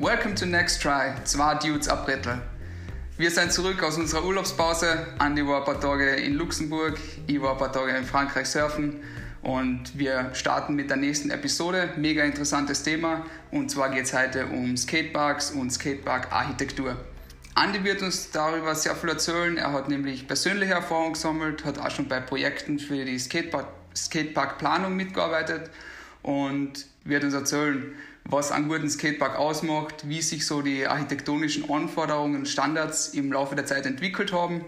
Welcome to Next Try, zwei Dudes Abrettel. Wir sind zurück aus unserer Urlaubspause. Andi war ein paar Tage in Luxemburg, ich war ein paar Tage in Frankreich surfen und wir starten mit der nächsten Episode. Mega interessantes Thema und zwar geht es heute um Skateparks und Skatepark-Architektur. Andi wird uns darüber sehr viel erzählen. Er hat nämlich persönliche Erfahrung gesammelt, hat auch schon bei Projekten für die Skatepark-Planung mitgearbeitet und wird uns erzählen, was einen guten Skatepark ausmacht, wie sich so die architektonischen Anforderungen und Standards im Laufe der Zeit entwickelt haben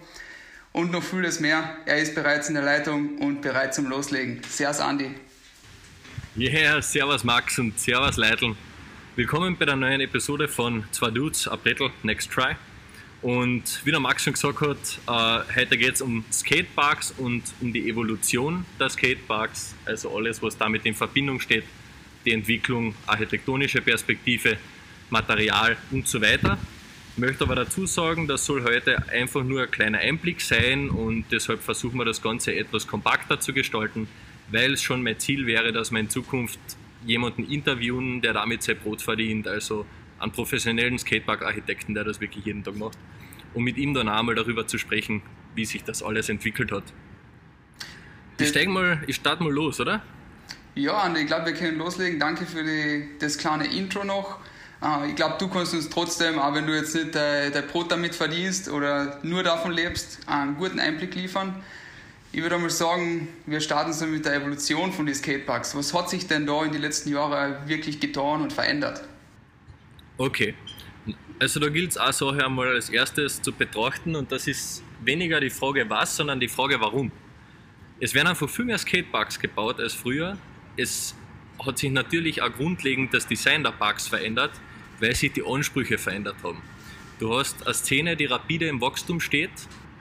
und noch vieles mehr. Er ist bereits in der Leitung und bereit zum Loslegen. Servus Andi. Yeah, servus Max und servus Leitl. Willkommen bei der neuen Episode von Zwei Dudes, a Battle, Next Try. Und wie der Max schon gesagt hat, äh, heute geht es um Skateparks und um die Evolution der Skateparks, also alles, was damit in Verbindung steht die Entwicklung, architektonische Perspektive, Material und so weiter. Ich möchte aber dazu sagen, das soll heute einfach nur ein kleiner Einblick sein und deshalb versuchen wir das Ganze etwas kompakter zu gestalten, weil es schon mein Ziel wäre, dass wir in Zukunft jemanden interviewen, der damit sein Brot verdient, also einen professionellen Skatepark-Architekten, der das wirklich jeden Tag macht, um mit ihm dann einmal darüber zu sprechen, wie sich das alles entwickelt hat. Ich, steig mal, ich starte mal los, oder? Ja, und ich glaube, wir können loslegen. Danke für die, das kleine Intro noch. Uh, ich glaube, du kannst uns trotzdem, auch wenn du jetzt nicht dein, dein Brot damit verdienst oder nur davon lebst, einen guten Einblick liefern. Ich würde mal sagen, wir starten so mit der Evolution von den Skateparks. Was hat sich denn da in den letzten Jahren wirklich getan und verändert? Okay, also da gilt es auch so einmal als erstes zu betrachten und das ist weniger die Frage was, sondern die Frage warum. Es werden einfach viel mehr Skateparks gebaut als früher es hat sich natürlich auch grundlegend das Design der Parks verändert, weil sich die Ansprüche verändert haben. Du hast eine Szene, die rapide im Wachstum steht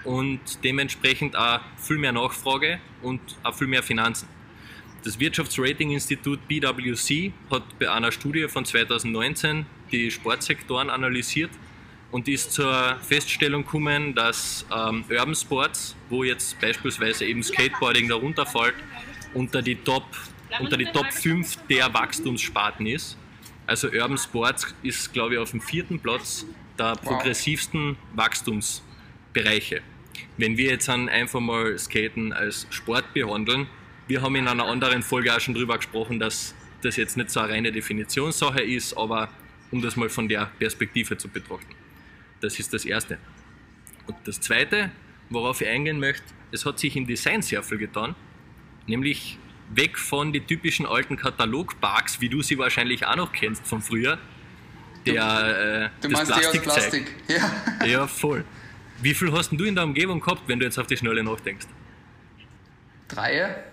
und dementsprechend auch viel mehr Nachfrage und auch viel mehr Finanzen. Das Wirtschaftsratinginstitut BWC hat bei einer Studie von 2019 die Sportsektoren analysiert und ist zur Feststellung gekommen, dass ähm, Urban Sports, wo jetzt beispielsweise eben Skateboarding darunter fällt, unter die Top unter die Top 5 der Wachstumssparten ist. Also Urban Sports ist, glaube ich, auf dem vierten Platz der progressivsten Wachstumsbereiche. Wenn wir jetzt einfach mal Skaten als Sport behandeln, wir haben in einer anderen Folge auch schon darüber gesprochen, dass das jetzt nicht so eine reine Definitionssache ist, aber um das mal von der Perspektive zu betrachten. Das ist das Erste. Und das Zweite, worauf ich eingehen möchte, es hat sich im Design sehr viel getan, nämlich weg von den typischen alten Katalogparks, wie du sie wahrscheinlich auch noch kennst von früher. Der, äh, du meinst Plastik die aus Plastik? Ja. ja, voll. Wie viel hast du in der Umgebung gehabt, wenn du jetzt auf die Schnelle nachdenkst? Dreie.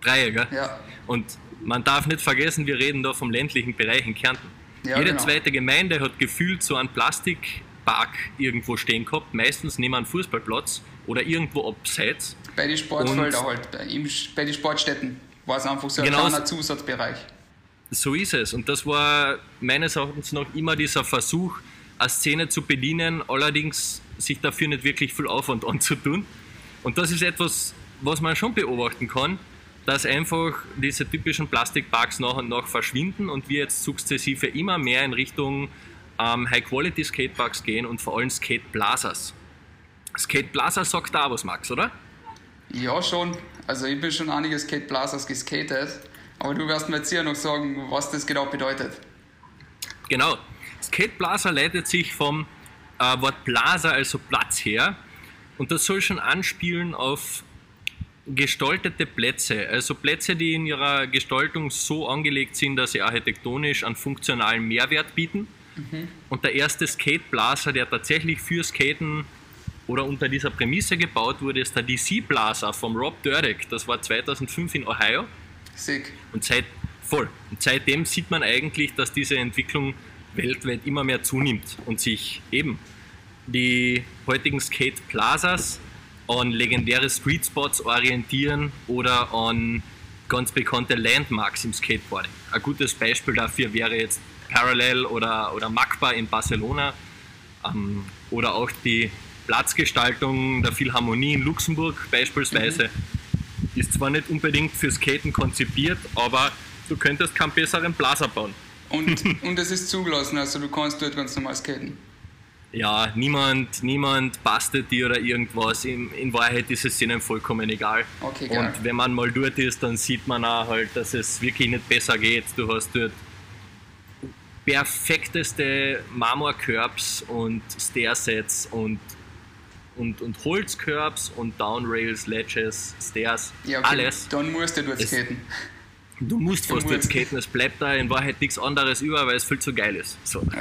Dreie, gell? Ja. Und man darf nicht vergessen, wir reden da vom ländlichen Bereich in Kärnten. Ja, Jede genau. zweite Gemeinde hat gefühlt so einen Plastikpark irgendwo stehen gehabt, meistens neben einem Fußballplatz oder irgendwo abseits. Bei den Sportfeldern halt, bei den Sportstätten war es einfach so ein genau kleiner Zusatzbereich. So ist es. Und das war meines Erachtens noch immer dieser Versuch, eine Szene zu bedienen, allerdings sich dafür nicht wirklich viel Aufwand anzutun. Und das ist etwas, was man schon beobachten kann, dass einfach diese typischen Plastikparks nach und nach verschwinden und wir jetzt sukzessive immer mehr in Richtung ähm, High-Quality-Skateparks gehen und vor allem Skate-Plazas. Skate-Plaza sagt da was, Max, oder? Ja, schon. Also ich bin schon einige Skate Plazas geskatet, aber du wirst mir jetzt hier noch sagen, was das genau bedeutet. Genau. Skate Plaza leitet sich vom äh, Wort Plaza, also Platz her. Und das soll schon anspielen auf gestaltete Plätze, also Plätze, die in ihrer Gestaltung so angelegt sind, dass sie architektonisch einen funktionalen Mehrwert bieten. Mhm. Und der erste Skate Plaza, der tatsächlich für Skaten oder unter dieser Prämisse gebaut wurde, ist der DC Plaza vom Rob Dyrdek. Das war 2005 in Ohio. Sick. Und seit, voll. Und seitdem sieht man eigentlich, dass diese Entwicklung weltweit immer mehr zunimmt und sich eben die heutigen Skate Plazas an legendäre Street Spots orientieren oder an ganz bekannte Landmarks im Skateboarding. Ein gutes Beispiel dafür wäre jetzt Parallel oder, oder Macba in Barcelona ähm, oder auch die Platzgestaltung der Philharmonie in Luxemburg beispielsweise mhm. ist zwar nicht unbedingt für Skaten konzipiert, aber du könntest keinen besseren Plaza bauen. Und, und es ist zugelassen, also du kannst dort ganz normal skaten. Ja, niemand, niemand bastet dir oder irgendwas. In, in Wahrheit ist es ihnen vollkommen egal. Okay, geil. Und wenn man mal dort ist, dann sieht man auch halt, dass es wirklich nicht besser geht. Du hast dort perfekteste Marmorcurbs und Stairsets und, und, und Holzcurbs und Downrails, Ledges, Stairs, Ja, okay. alles. Dann musst du dort skaten. Du musst fast dort skaten, es bleibt da in Wahrheit nichts anderes über, weil es viel zu geil ist. So.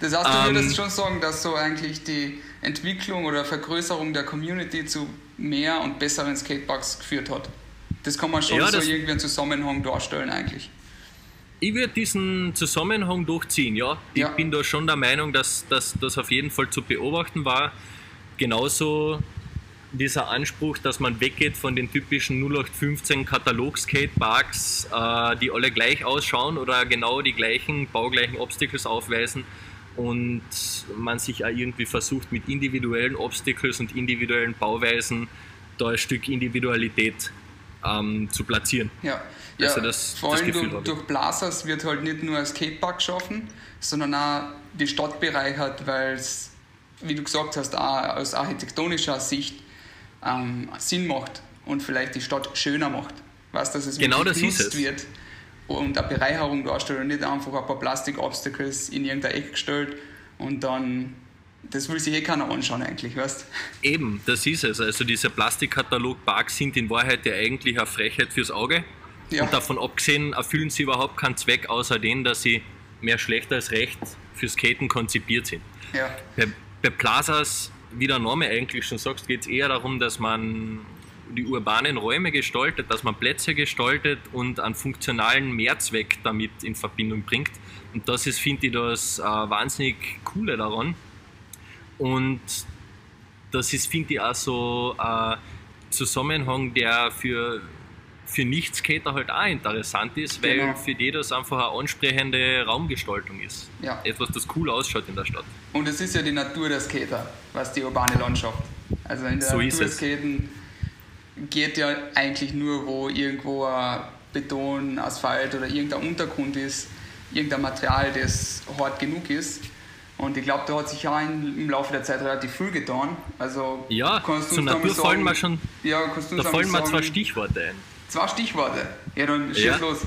Das heißt, du Ähm, würdest schon sagen, dass so eigentlich die Entwicklung oder Vergrößerung der Community zu mehr und besseren Skateparks geführt hat. Das kann man schon Ja, so irgendwie einen Zusammenhang darstellen eigentlich. Ich würde diesen Zusammenhang durchziehen, ja. Ich Ja. bin da schon der Meinung, dass dass das auf jeden Fall zu beobachten war. Genauso dieser Anspruch, dass man weggeht von den typischen 0815 Katalog-Skateparks, äh, die alle gleich ausschauen oder genau die gleichen baugleichen Obstacles aufweisen und man sich auch irgendwie versucht mit individuellen Obstacles und individuellen Bauweisen da ein Stück Individualität ähm, zu platzieren. Ja, ja das- vor allem durch, durch Blazers wird halt nicht nur ein Skatepark geschaffen, sondern auch die Stadt bereichert, weil es, wie du gesagt hast, auch aus architektonischer Sicht ähm, Sinn macht und vielleicht die Stadt schöner macht. Weißt dass es Genau wirklich das genutzt es. wird und eine Bereicherung darstellt und nicht einfach ein paar Plastik-Obstacles in irgendein Eck gestellt und dann, das will sich eh keiner anschauen eigentlich, weißt Eben, das ist es. Also diese Plastikkatalog-Parks sind in Wahrheit ja eigentlich eine Frechheit fürs Auge. Ja. Und davon abgesehen erfüllen sie überhaupt keinen Zweck, außer den, dass sie mehr schlecht als recht für Skaten konzipiert sind. Ja, Bei, bei Plazas, wie der Name eigentlich schon sagt, geht es eher darum, dass man die urbanen Räume gestaltet, dass man Plätze gestaltet und einen funktionalen Mehrzweck damit in Verbindung bringt. Und das ist, finde ich, das äh, wahnsinnig Coole daran. Und das ist, finde ich, auch so ein Zusammenhang, der für, für Nicht-Skater halt auch interessant ist, weil Genau. für die das einfach eine ansprechende Raumgestaltung ist. Ja. Etwas, das cool ausschaut in der Stadt. Und es ist ja die Natur der Skater, was die urbane Landschaft. Also in der So Natur skaten geht ja eigentlich nur, wo irgendwo ein Beton, Asphalt oder irgendein Untergrund ist, irgendein Material, das hart genug ist. Und ich glaube, da hat sich auch in, im Laufe der Zeit relativ viel getan. Also Ja, zur Natur fallen mir schon, ja, da fallen mal mir zwei Stichworte ein. Zwei Stichworte. Ja, dann schieß Ja. los.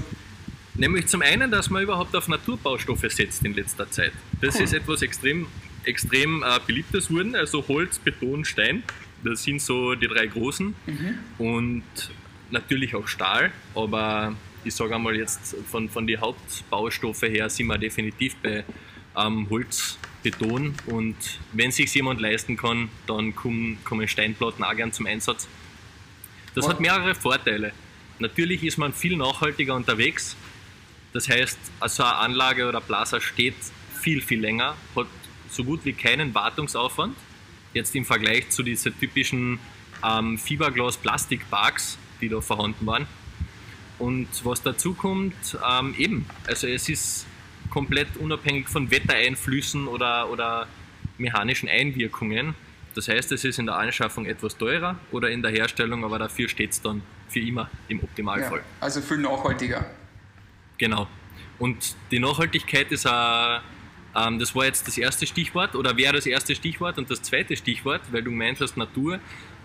Nämlich zum einen, dass man überhaupt auf Naturbaustoffe setzt in letzter Zeit. Das Cool. ist etwas extrem, extrem äh, beliebtes wurden, also Holz, Beton, Stein. Das sind so die drei großen. Und natürlich auch Stahl, aber ich sage einmal jetzt von, von den Hauptbaustoffe her sind wir definitiv bei ähm, Holz, Beton und wenn sich jemand leisten kann, dann kommen, kommen Steinplatten auch gern zum Einsatz. Das Wow. hat mehrere Vorteile. Natürlich ist man viel nachhaltiger unterwegs. Das heißt, so eine Anlage oder Plaza steht viel, viel länger, hat so gut wie keinen Wartungsaufwand. Jetzt im Vergleich zu diesen typischen ähm, Fiberglas-Plastikparks, die da vorhanden waren. Und was dazu kommt, ähm, eben, also es ist komplett unabhängig von Wettereinflüssen oder, oder mechanischen Einwirkungen. Das heißt, es ist in der Anschaffung etwas teurer oder in der Herstellung, aber dafür steht es dann für immer im Ja, Optimalfall. also viel nachhaltiger. Genau. Und die Nachhaltigkeit ist auch, ähm, das war jetzt das erste Stichwort oder wäre das erste Stichwort und das zweite Stichwort, weil du gemeint hast Natur.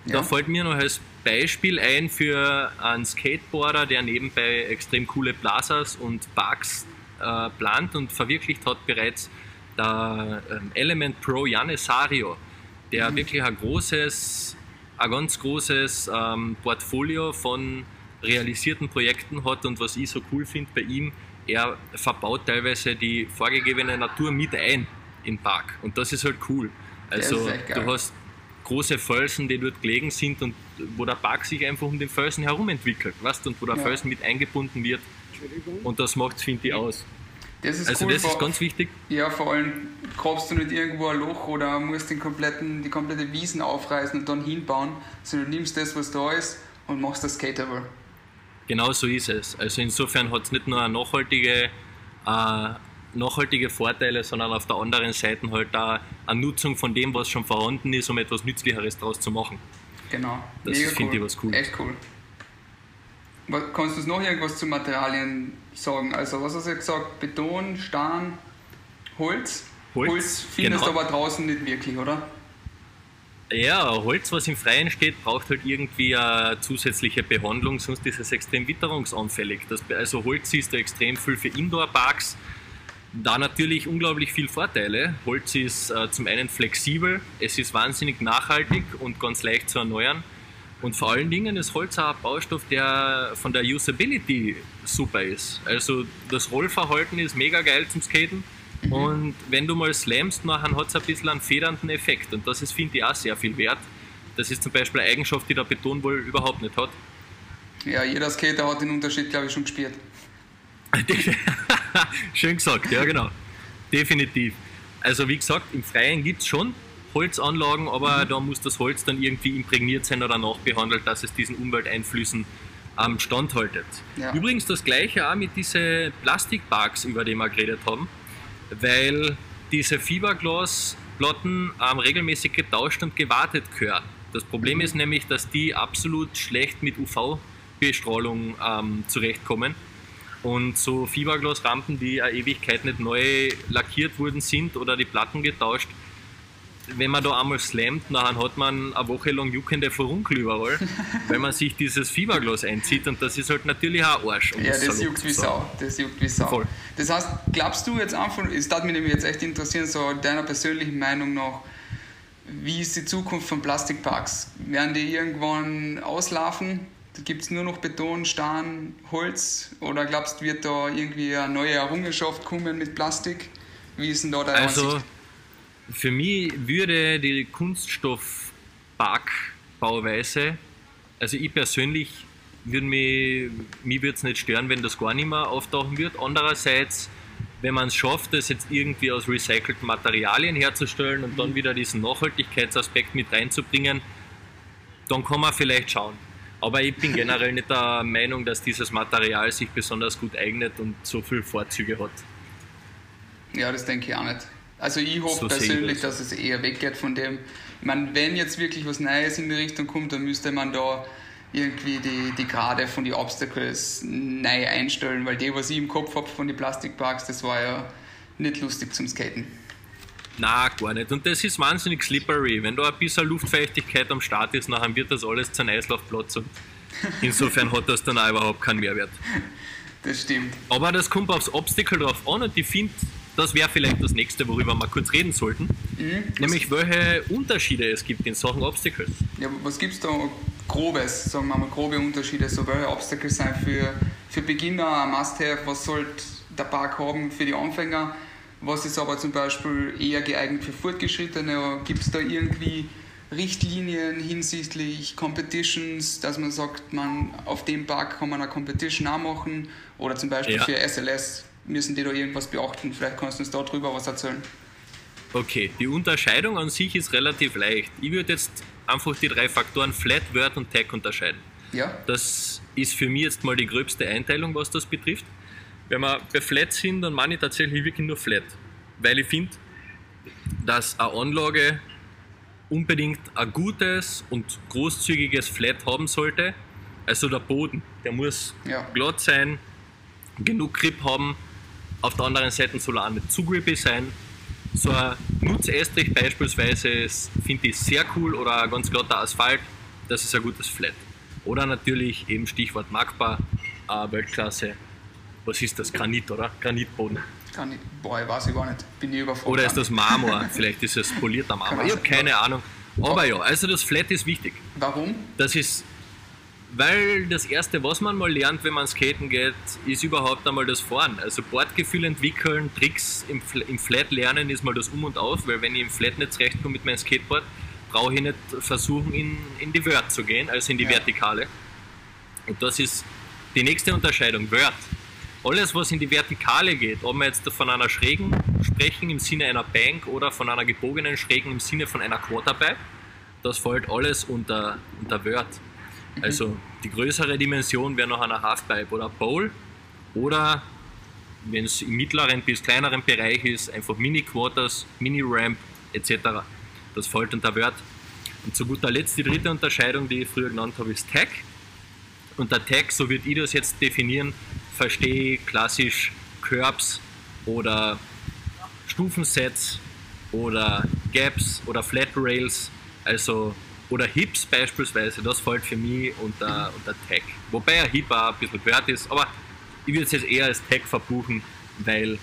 Da Ja. fällt mir noch als Beispiel ein für einen Skateboarder, der nebenbei extrem coole Plazas und Parks äh, plant und verwirklicht hat bereits der ähm, Element Pro Janne Sario, der wirklich ein großes, ein ganz großes ähm, Portfolio von realisierten Projekten hat und was ich so cool finde bei ihm, er verbaut teilweise die vorgegebene Natur mit ein im Park und das ist halt cool. Also du hast große Felsen, die dort gelegen sind und wo der Park sich einfach um den Felsen herum entwickelt, weißt, und wo der Ja. Felsen mit eingebunden wird und das macht finde ich aus. Das ist Also cool. das ist ganz wichtig. Ja, vor allem grabst du nicht irgendwo ein Loch oder musst den kompletten, die komplette Wiesen aufreißen und dann hinbauen, sondern du nimmst das, was da ist und machst das Skateable. Genau so ist es. Also insofern hat es nicht nur eine nachhaltige, äh, nachhaltige Vorteile, sondern auf der anderen Seite halt auch eine Nutzung von dem, was schon vorhanden ist, um etwas Nützlicheres daraus zu machen. Genau. Das finde cool. ich was cool. Echt cool. Kannst du noch irgendwas zu Materialien sagen? Also, was hast du gesagt? Beton, Stein, Holz? Holz, Holz findest genau. du aber draußen nicht wirklich, oder? Ja, Holz, was im Freien steht, braucht halt irgendwie eine zusätzliche Behandlung, sonst ist es extrem witterungsanfällig. Das, also Holz ist da extrem viel für Indoor-Parks. Da natürlich unglaublich viele Vorteile. Holz ist äh, zum einen flexibel, es ist wahnsinnig nachhaltig und ganz leicht zu erneuern. Und vor allen Dingen ist Holz auch ein Baustoff, der von der Usability super ist. Also das Rollverhalten ist mega geil zum Skaten. Mhm. Und wenn du mal slamst, nachher hat es ein bisschen einen federnden Effekt. Und das ist, finde ich, auch sehr viel wert. Das ist zum Beispiel eine Eigenschaft, die der Beton wohl überhaupt nicht hat. Ja, jeder Skater hat den Unterschied, glaube ich, schon gespürt. Schön gesagt, ja genau. Definitiv. Also wie gesagt, im Freien gibt es schon Holzanlagen, aber mhm. da muss das Holz dann irgendwie imprägniert sein oder nachbehandelt, dass es diesen Umwelteinflüssen ähm, standhaltet. Ja. Übrigens das gleiche auch mit diesen Plastikparks, über die wir geredet haben, weil diese Fiberglasplatten ähm, regelmäßig getauscht und gewartet gehören. Das Problem mhm. ist nämlich, dass die absolut schlecht mit UV-Bestrahlung ähm, zurechtkommen. Und so Fiberglasrampen, die eine Ewigkeit nicht neu lackiert worden sind oder die Platten getauscht, wenn man da einmal slammt, dann hat man eine Woche lang juckende Furunkel überall, weil man sich dieses Fiberglas einzieht und das ist halt natürlich auch Arsch. Um ja, das, das juckt wie Sau. Das juckt wie Sau. Voll. Das heißt, glaubst du jetzt einfach, es darf mich nämlich jetzt echt interessieren, so deiner persönlichen Meinung nach, wie ist die Zukunft von Plastikparks? Werden die irgendwann auslaufen? Gibt es nur noch Beton, Stein, Holz? Oder glaubst du, wird da irgendwie eine neue Errungenschaft kommen mit Plastik? Wie ist denn da deine also, Ansicht? Für mich würde die Kunststoff-Backbauweise, also ich persönlich würde mich, mich würde es nicht stören, wenn das gar nicht mehr auftauchen wird. Andererseits, wenn man es schafft, das jetzt irgendwie aus recycelten Materialien herzustellen und dann wieder diesen Nachhaltigkeitsaspekt mit reinzubringen, dann kann man vielleicht schauen. Aber ich bin generell nicht der Meinung, dass dieses Material sich besonders gut eignet und so viele Vorzüge hat. Ja, das denke ich auch nicht. Also ich hoffe so persönlich, dass es eher weggeht von dem. Ich meine, wenn jetzt wirklich was Neues in die Richtung kommt, dann müsste man da irgendwie die, die Grade von den Obstacles neu einstellen, weil die, was ich im Kopf habe von den Plastikparks, das war ja nicht lustig zum Skaten. Na, gar nicht. Und das ist wahnsinnig slippery. Wenn da ein bisschen Luftfeuchtigkeit am Start ist, dann wird das alles zu Eislaufplatz und insofern hat das dann auch überhaupt keinen Mehrwert. Das stimmt. Aber das kommt aufs Obstacle drauf an und ich finde, das wäre vielleicht das nächste, worüber wir kurz reden sollten. Mhm. Nämlich, welche Unterschiede es gibt in Sachen Obstacles. Ja, was gibt es da grobes, sagen wir mal, grobe Unterschiede? So, welche Obstacles sind für, für Beginner ein Must-Have? Was sollte der Park haben für die Anfänger? Was ist aber zum Beispiel eher geeignet für Fortgeschrittene? Gibt es da irgendwie Richtlinien hinsichtlich Competitions, dass man sagt, man auf dem Park kann man eine Competition auch machen? Oder zum Beispiel ja. für SLS müssen die da irgendwas beachten? Vielleicht kannst du uns darüber was erzählen. Okay, die Unterscheidung an sich ist relativ leicht. Ich würde jetzt einfach die drei Faktoren Flat, Word und Tag unterscheiden. Ja. Das ist für mich jetzt mal die gröbste Einteilung, was das betrifft. Wenn wir bei Flat sind, dann meine ich tatsächlich wirklich nur Flat. Weil ich finde, dass eine Anlage unbedingt ein gutes und großzügiges Flat haben sollte. Also der Boden, der muss ja. glatt sein, genug Grip haben, auf der anderen Seite soll er auch nicht zu grippy sein. So ein Nutzestrich beispielsweise finde ich sehr cool oder ein ganz glatter Asphalt, das ist ein gutes Flat. Oder natürlich eben Stichwort Magbar, Weltklasse. Was ist das? Granit, oder? Granitboden. Granit. Boah, ich weiß ich gar nicht. Bin ich überfordert. Oder ist das Marmor? Vielleicht ist es polierter Marmor. Ich habe keine Ahnung. Aber ja, also das Flat ist wichtig. Warum? Das ist weil das Erste, was man mal lernt, wenn man skaten geht, ist überhaupt einmal das Fahren. Also Bordgefühl entwickeln, Tricks im, im Flat lernen ist mal das Um und Auf, weil wenn ich im Flat nicht zurechtkomme mit meinem Skateboard, brauche ich nicht versuchen, in, in die Word zu gehen, also in die ja. Vertikale. Und das ist die nächste Unterscheidung, Word. Alles, was in die Vertikale geht, ob wir jetzt von einer schrägen sprechen im Sinne einer Bank oder von einer gebogenen schrägen im Sinne von einer Quarterpipe, das fällt alles unter, unter Word. Also die größere Dimension wäre noch eine Halfpipe oder Bowl oder wenn es im mittleren bis kleineren Bereich ist, einfach Mini-Quarters, Mini-Ramp etc. Das fällt unter Word. Und zu guter Letzt die dritte Unterscheidung, die ich früher genannt habe, ist Tag. Unter Tag, so würde ich das jetzt definieren, verstehe ich klassisch Curbs oder Stufensets oder Gaps oder Flat Rails, also oder Hips beispielsweise, das fällt für mich unter, unter Tag. Wobei ein Hip auch ein bisschen gehört ist, aber ich würde es jetzt eher als Tag verbuchen, weil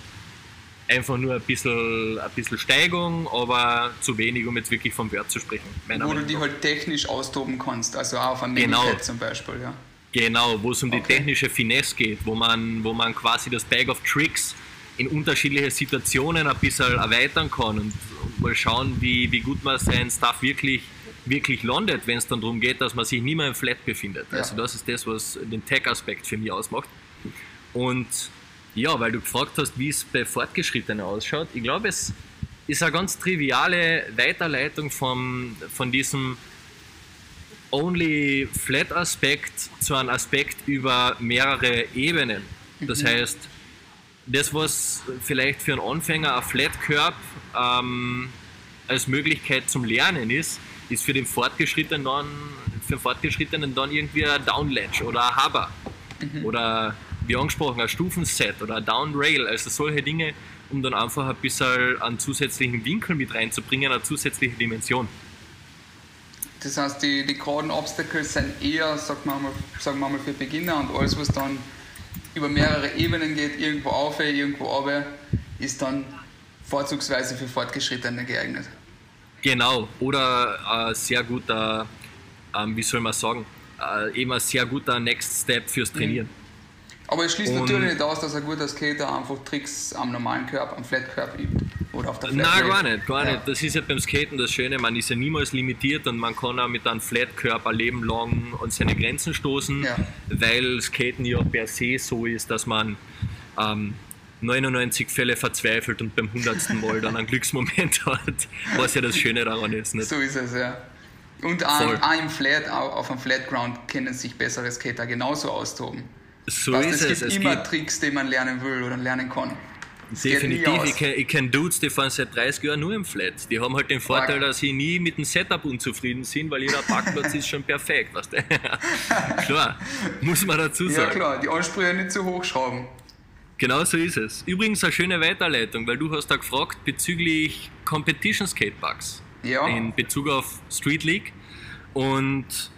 einfach nur ein bisschen, ein bisschen Steigung, aber zu wenig, um jetzt wirklich vom Wert zu sprechen. Wo du die halt technisch austoben kannst, also auch auf einem genau. zum Beispiel, ja. Genau, wo es um okay. die technische Finesse geht, wo man, wo man quasi das Bag of Tricks in unterschiedliche Situationen ein bisschen erweitern kann und, mal schauen, wie, wie gut man seinen Stuff wirklich, wirklich landet, wenn es dann darum geht, dass man sich nicht mehr im Flat befindet. Ja. Also das ist das, was den Tech-Aspekt für mich ausmacht. Und ja, weil du gefragt hast, wie es bei Fortgeschrittenen ausschaut. Ich glaube, es ist eine ganz triviale Weiterleitung vom, von diesem Only Flat Aspekt zu einem Aspekt über mehrere Ebenen. Das mhm. heißt, das, was vielleicht für einen Anfänger ein Flat Curb ähm, als Möglichkeit zum Lernen ist, ist für den Fortgeschrittenen dann, für den Fortgeschrittenen dann irgendwie ein Downledge oder ein Hover mhm. oder wie angesprochen, ein Stufenset oder ein Downrail, also solche Dinge, um dann einfach ein bisschen einen zusätzlichen Winkel mit reinzubringen, eine zusätzliche Dimension. Das heißt, die, die geraden Obstacles sind eher, sagen wir, mal, sagen wir mal, für Beginner und alles, was dann über mehrere Ebenen geht, irgendwo auf, irgendwo runter, ist dann vorzugsweise für Fortgeschrittene geeignet. Genau, oder ein sehr guter, ähm, wie soll man sagen, äh, eben ein sehr guter Next Step fürs Trainieren. Mhm. Aber es schließt und natürlich nicht aus, dass ein guter Skater einfach Tricks am normalen Körper, am Flat Curb übt. Oder auf der Flat Nein, gar nicht, gar ja. nicht. Das ist ja beim Skaten das Schöne, man ist ja niemals limitiert und man kann auch mit einem Flat Curb ein Leben lang an seine Grenzen stoßen, ja. weil Skaten ja per se so ist, dass man ähm, 99 Fälle verzweifelt und beim 100. Mal dann einen Glücksmoment hat, was ja das Schöne daran ist. Nicht? So ist es, ja. Und auch im Flat, auch auf einem Flat Ground können sich bessere Skater genauso austoben. So weißt, ist es. Es gibt immer Tricks, die man lernen will oder lernen kann. Definitiv, ich kenne kenn Dudes, die fahren seit 30 Jahren nur im Flat. Die haben halt den Vorteil, dass sie nie mit dem Setup unzufrieden sind, weil jeder Parkplatz ist schon perfekt. Weißt du? klar, muss man dazu sagen. Ja klar, die Ansprüche nicht zu hoch schrauben. Genau so ist es. Übrigens eine schöne Weiterleitung, weil du hast da gefragt bezüglich Competition Skateparks. Ja. In Bezug auf Street League. Und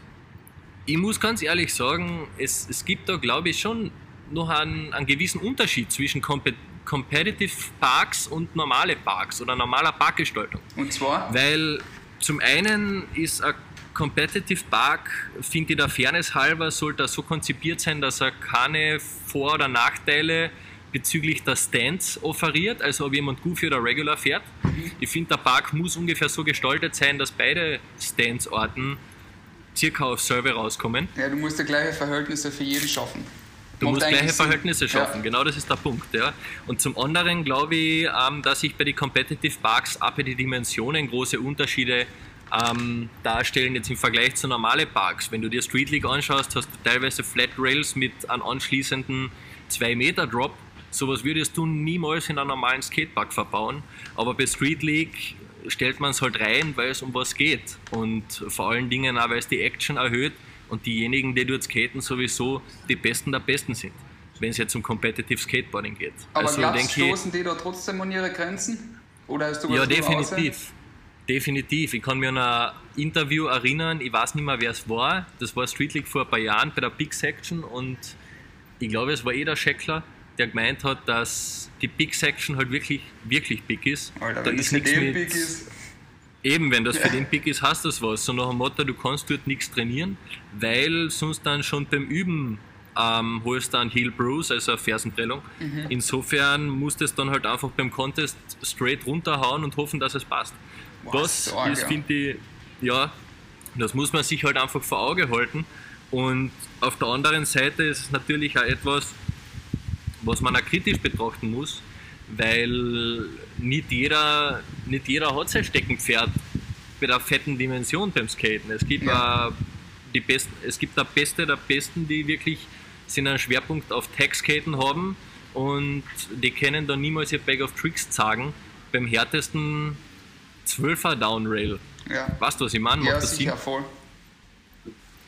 ich muss ganz ehrlich sagen, es, es gibt da, glaube ich, schon noch einen, einen gewissen Unterschied zwischen Compet Competitive Parks und normale Parks oder normaler Parkgestaltung. Und zwar? Weil zum einen ist ein Competitive Park, finde ich der Fairness halber, sollte er so konzipiert sein, dass er keine Vor- oder Nachteile bezüglich der Stands offeriert, also ob jemand Goofy oder Regular fährt. Mhm. Ich finde, der Park muss ungefähr so gestaltet sein, dass beide Standsorten circa auf Server rauskommen. Ja, du musst ja gleiche Verhältnisse für jeden schaffen. Du Macht musst gleiche Sinn. Verhältnisse schaffen, ja. genau das ist der Punkt. Ja. Und zum anderen glaube ich, ähm, dass sich bei den Competitive Parks auch bei den Dimensionen große Unterschiede ähm, darstellen, jetzt im Vergleich zu normalen Parks. Wenn du dir Street League anschaust, hast du teilweise Flat Rails mit einem anschließenden 2 Meter Drop. Sowas würdest du niemals in einem normalen Skatepark verbauen. Aber bei Street League stellt man es halt rein, weil es um was geht. Und vor allen Dingen auch, weil es die Action erhöht und diejenigen, die dort skaten, sowieso die Besten der Besten sind, wenn es jetzt um Competitive Skateboarding geht. Aber also, glaubst, stoßen die da trotzdem an ihre Grenzen? Oder hast du was Ja, definitiv. Definitiv. Ich kann mich an ein Interview erinnern, ich weiß nicht mehr, wer es war. Das war Street League vor ein paar Jahren bei der Big Section und ich glaube, es war eh der Scheckler, der gemeint hat, dass die Big Section halt wirklich, wirklich big ist. Alter, da ist nichts mit. Big ist. Eben, wenn das ja. für den big ist, hast das was. So nach dem Motto, du kannst dort nichts trainieren, weil sonst dann schon beim Üben ähm, holst du einen Heel Bruce, also eine Fersenprellung. Mhm. Insofern musst du es dann halt einfach beim Contest straight runterhauen und hoffen, dass es passt. Wow, das so ist, finde ich, ja, das muss man sich halt einfach vor Auge halten. Und auf der anderen Seite ist es natürlich auch etwas, was man auch kritisch betrachten muss, weil nicht jeder, nicht jeder hat sein Steckenpferd bei der fetten Dimension beim Skaten. Es gibt, ja. die Besten, es gibt der Beste der Besten, die wirklich einen Schwerpunkt auf Tag-Skaten haben und die können dann niemals ihr Bag of Tricks sagen beim härtesten 12er Downrail. Ja. Weißt du, was ich meine? Ja, sicher, voll.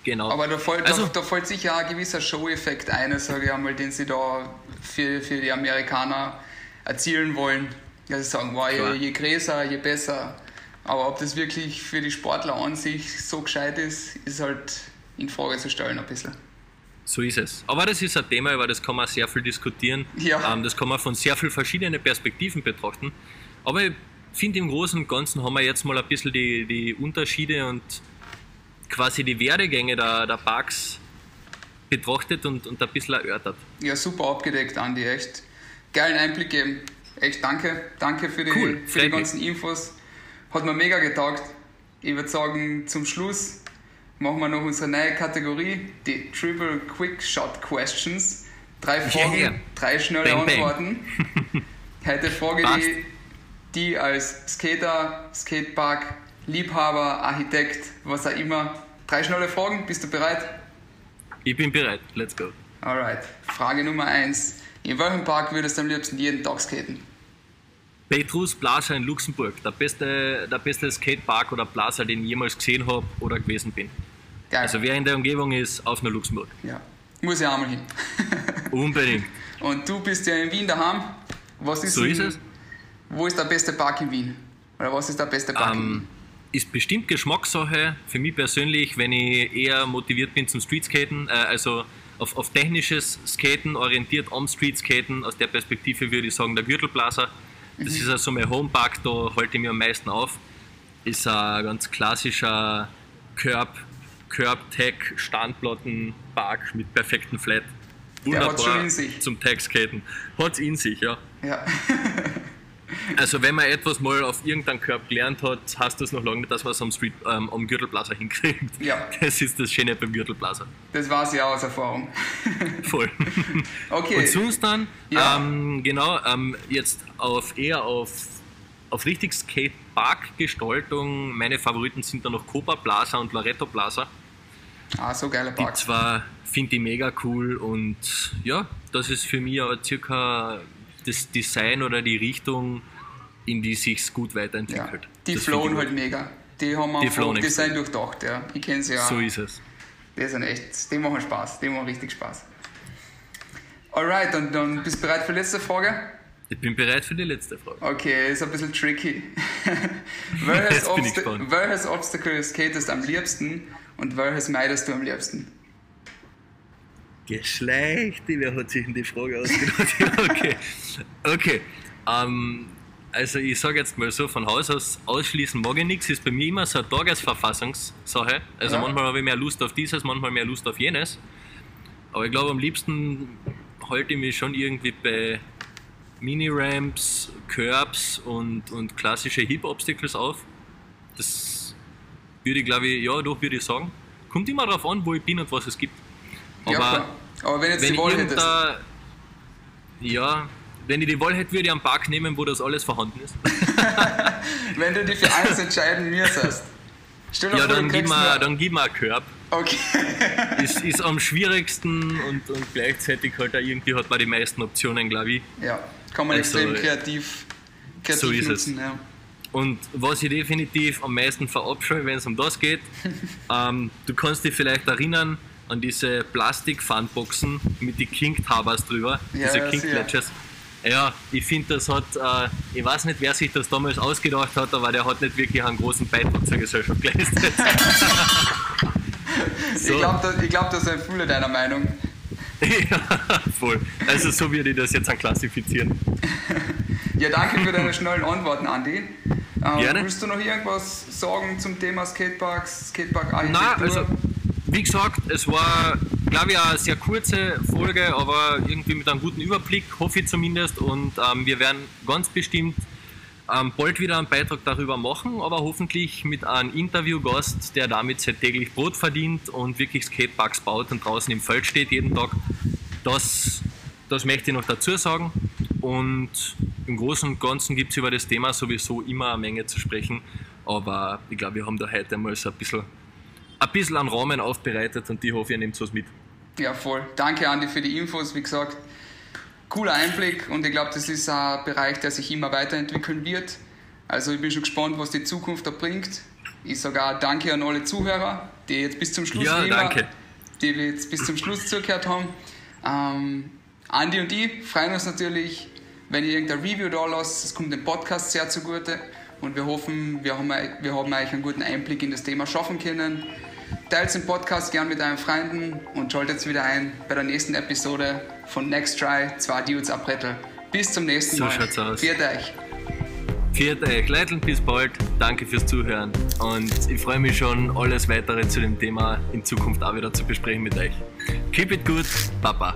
Genau. Aber da fällt, Also- da, da fällt sicher ein gewisser Show-Effekt ein, sage ich einmal, den sie da für, für die Amerikaner erzielen wollen. Ja, sie sagen, wow, je, je größer, je besser. Aber ob das wirklich für die Sportler an sich so gescheit ist, ist halt in Frage zu stellen ein bisschen. So ist es. Aber das ist ein Thema, über das kann man sehr viel diskutieren. Ja. Ähm, das kann man von sehr vielen verschiedenen Perspektiven betrachten. Aber ich finde, im Großen und Ganzen haben wir jetzt mal ein bisschen die, die Unterschiede und quasi die Werdegänge der, der Parks betrachtet und, und ein bisschen erörtert. Ja, super abgedeckt, Andi, echt. Geilen Einblick geben. Echt danke. Danke für die, Cool, für die mich. ganzen Infos. Hat mir mega getaugt. Ich würde sagen, zum Schluss machen wir noch unsere neue Kategorie, die Triple Quick Shot Questions. Drei Fragen, Yeah. drei schnelle Bang, bang. Antworten. Heute frage ich die als Skater, Skatepark, Liebhaber, Architekt, was auch immer. Drei schnelle Fragen, bist du bereit? Ich bin bereit. Let's go. Alright. Frage Nummer eins. In welchem Park würdest du am liebsten jeden Tag skaten? Petrus Plaza in Luxemburg, der beste, der beste Skatepark oder Plaza, den ich jemals gesehen habe oder gewesen bin. Geil. Also wer in der Umgebung ist, auf nach Luxemburg. ja. Muss ich auch mal hin. Unbedingt. Und du bist ja in Wien daheim. Was ist So denn- ist es. Wo ist der beste Park in Wien? Oder was ist der beste Park in Ähm, Wien? Ist bestimmt Geschmackssache. Für mich persönlich, wenn ich eher motiviert bin zum Streetskaten, äh, also auf, auf technisches Skaten, orientiert am Streetskaten, aus der Perspektive würde ich sagen der Gürtelplaza. Das ist also mein Homepark, da halte ich mich am meisten auf. Ist ein ganz klassischer Curb, Curb-Tech, Standplattenpark mit perfektem Flat. Wunderbar in sich. zum Tag-Skaten. Hat's in sich, ja. Ja. Also wenn man etwas mal auf irgendeinem Körper gelernt hat, heißt das noch lange nicht, dass man es am, Street, ähm, am Gürtelplaza hinkriegt. Ja. Das ist das Schöne beim Gürtelplaza. Das weiß ich auch aus Erfahrung. Voll. Okay. Und sonst dann, Ja. ähm, genau, ähm, jetzt auf eher auf, auf richtig Skatepark-Gestaltung. Meine Favoriten sind dann noch Copa Plaza und Loreto Plaza. ah, so geiler Die Park. zwar finde ich mega cool und ja, das ist für mich auch circa das Design oder die Richtung, in die sich gut Ja. weiterentwickelt. Die Das ich halt mega. Die haben Die extrem. sind durchdacht, ja. Ich kenne sie ja. So ist es. Die sind echt, die machen Spaß. Die machen richtig Spaß. Alright, und dann bist du bereit für die letzte Frage? Ich bin bereit für die letzte Frage. Okay, ist ein bisschen tricky. welches, Obst welches Obstacle skatest am liebsten und welches meidest du am liebsten? Geschlecht, wer hat sich in die Frage ausgedacht? Ja, okay. Okay. Ähm, also ich sage jetzt mal so, von Haus aus ausschließen mag ich nichts, ist bei mir immer so eine Tagesverfassungssache. Also Ja. manchmal habe ich mehr Lust auf dieses, manchmal mehr Lust auf jenes. Aber ich glaube, am liebsten halte ich mich schon irgendwie bei Mini-Ramps, Curbs und, und klassische Hip-Obstacles auf. Das würde ich, glaube ich, ja, doch würde ich sagen. Kommt immer darauf an, wo ich bin und was es gibt. ja, Aber klar. Aber wenn jetzt wenn die Wahl hättest. ja, wenn ich die Wahl hätte, würde ich einen Park nehmen, wo das alles vorhanden ist. Wenn du dich für eins entscheiden müsstest. Ja, dann gib mir, dann gib mir einen Curb. Okay. Ist, ist am schwierigsten und, und gleichzeitig halt auch irgendwie hat man die meisten Optionen, glaube ich. Ja, kann man Also, extrem kreativ, kreativ so ist es. nutzen. Ja. Und was ich definitiv am meisten verabscheue, wenn es um das geht, ähm, du kannst dich vielleicht erinnern an diese Plastik-Funboxen mit den King-Tabers drüber, Ja, diese ja, King. Pledges. Ja, ich finde, das hat, äh, ich weiß nicht, wer sich das damals ausgedacht hat, aber der hat nicht wirklich einen großen Beitrag zur Gesellschaft geleistet. Ich glaube, da, ich glaub, da sind viele deiner Meinung. ja, voll. Also so würde ich das jetzt an klassifizieren. Ja, danke für deine schnellen Antworten, Andi. Ähm, Gerne. Willst du noch irgendwas sagen zum Thema Skateparks, Skatepark Na, Architektur? also wie gesagt, es war, glaube ich, eine sehr kurze Folge, aber irgendwie mit einem guten Überblick, hoffe ich zumindest. Und ähm, wir werden ganz bestimmt ähm, bald wieder einen Beitrag darüber machen, aber hoffentlich mit einem Interviewgast, der damit sein täglich Brot verdient und wirklich Skateparks baut und draußen im Feld steht jeden Tag. Das, das möchte ich noch dazu sagen. Und im Großen und Ganzen gibt es über das Thema sowieso immer eine Menge zu sprechen. Aber ich glaube, wir haben da heute mal so ein bisschen, ein bisschen einen Rahmen aufbereitet und die hoffe, ihr nehmt was mit. Ja, voll. Danke, Andi, für die Infos. Wie gesagt, cooler Einblick und ich glaube, das ist ein Bereich, der sich immer weiterentwickeln wird. Also ich bin schon gespannt, was die Zukunft da bringt. Ich sage auch Danke an alle Zuhörer, die jetzt bis zum Schluss ja, danke. die jetzt bis zum Schluss zugehört haben. Ähm, Andi und ich freuen uns natürlich, wenn ihr irgendein Review da lasst. Es kommt dem Podcast sehr zugute und wir hoffen, wir haben, wir haben euch einen guten Einblick in das Thema schaffen können. Teilt den Podcast gern mit euren Freunden und schaltet wieder ein bei der nächsten Episode von Next Try, zwei Dudes Abrettel. Bis zum nächsten so Mal. So schaut's aus. Viert euch. Viert euch. Leitl, bis bald. Danke fürs Zuhören. Und ich freue mich schon, alles weitere zu dem Thema in Zukunft auch wieder zu besprechen mit euch. Keep it good, Papa.